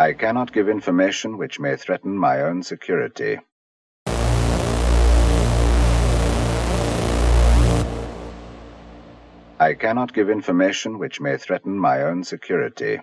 I cannot give information which may threaten my own security. I cannot give information which may threaten my own security.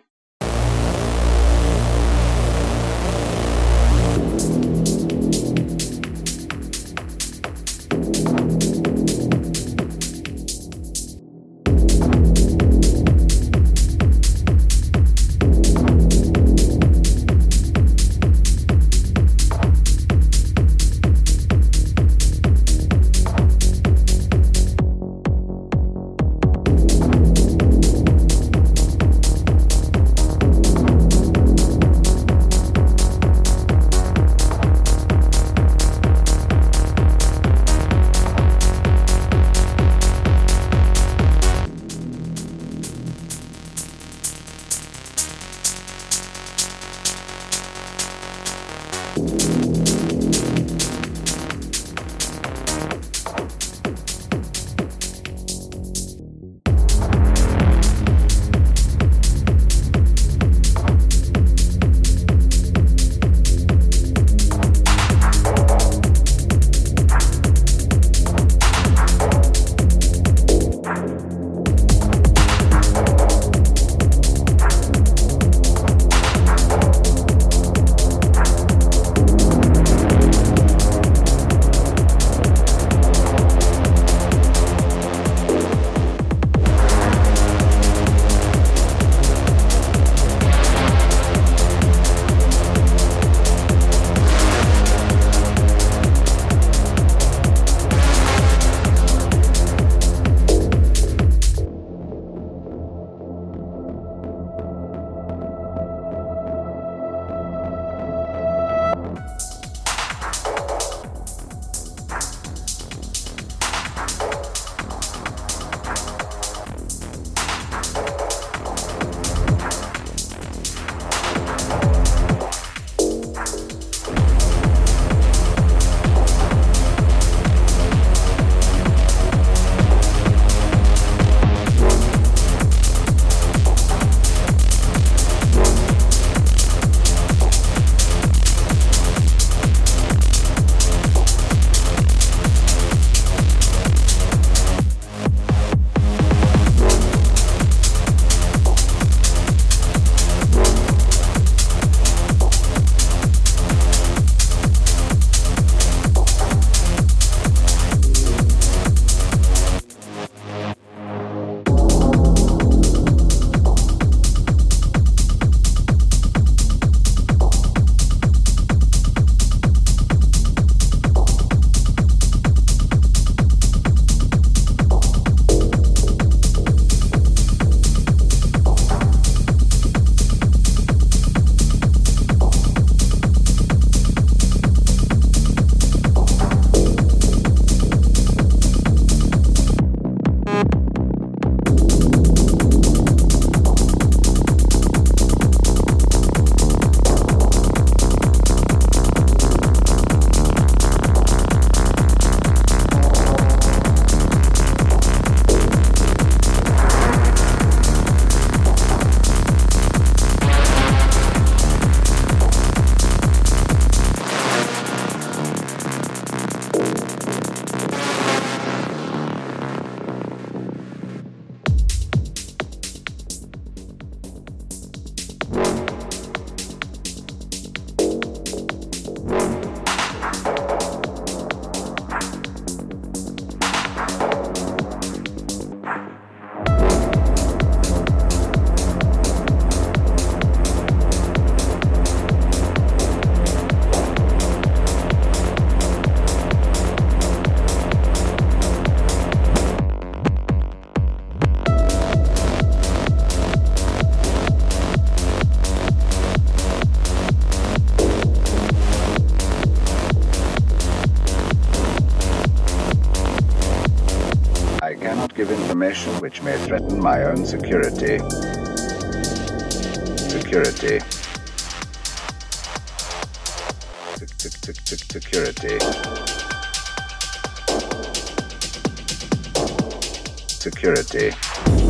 Information which may threaten my own security. Security. Security. Security.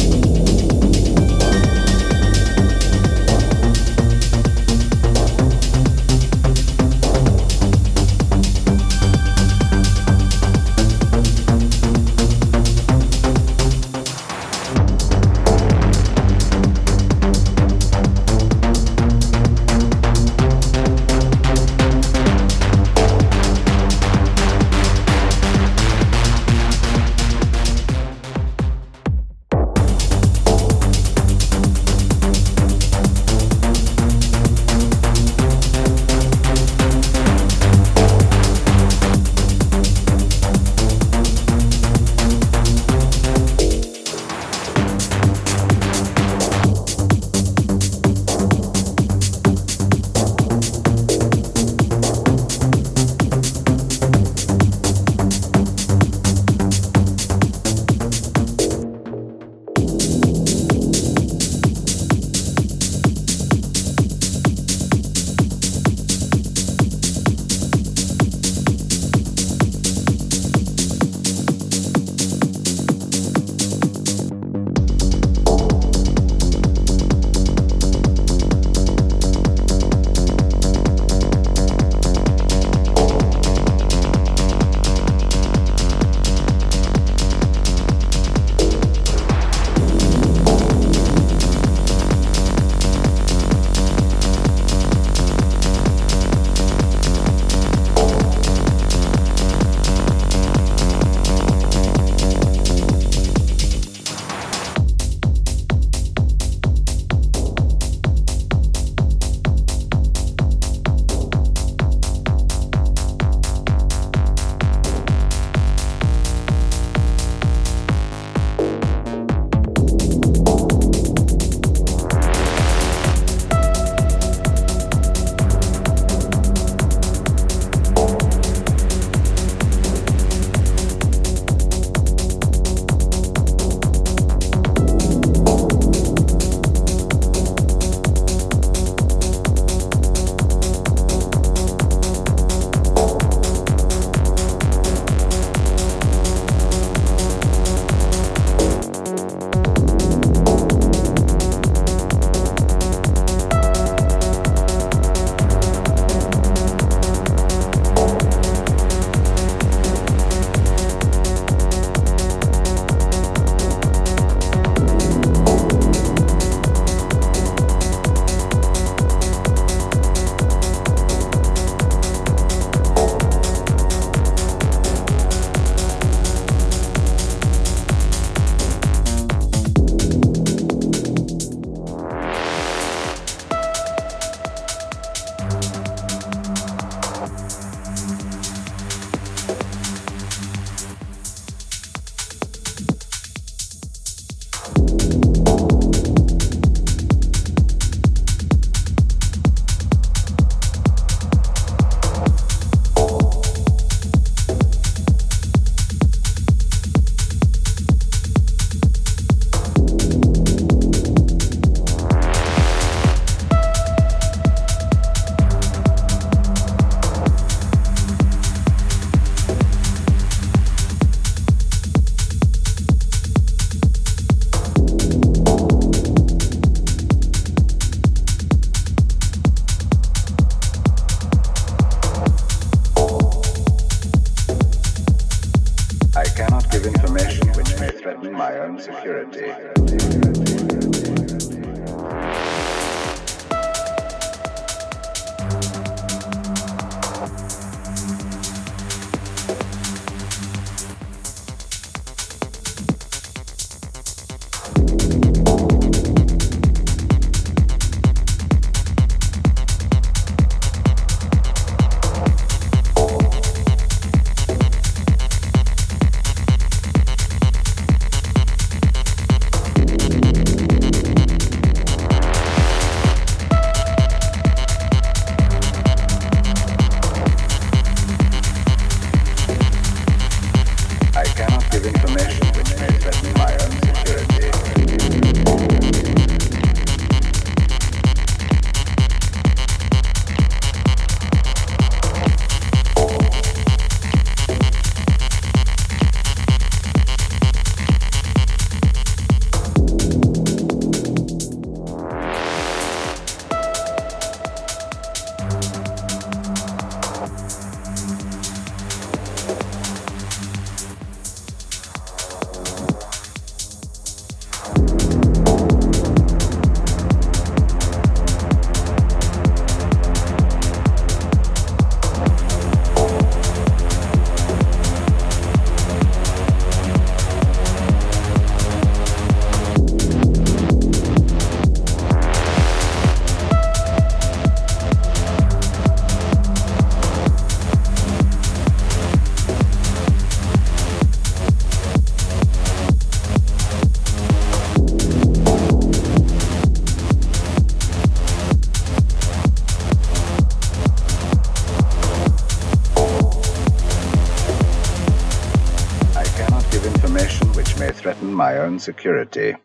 My own security.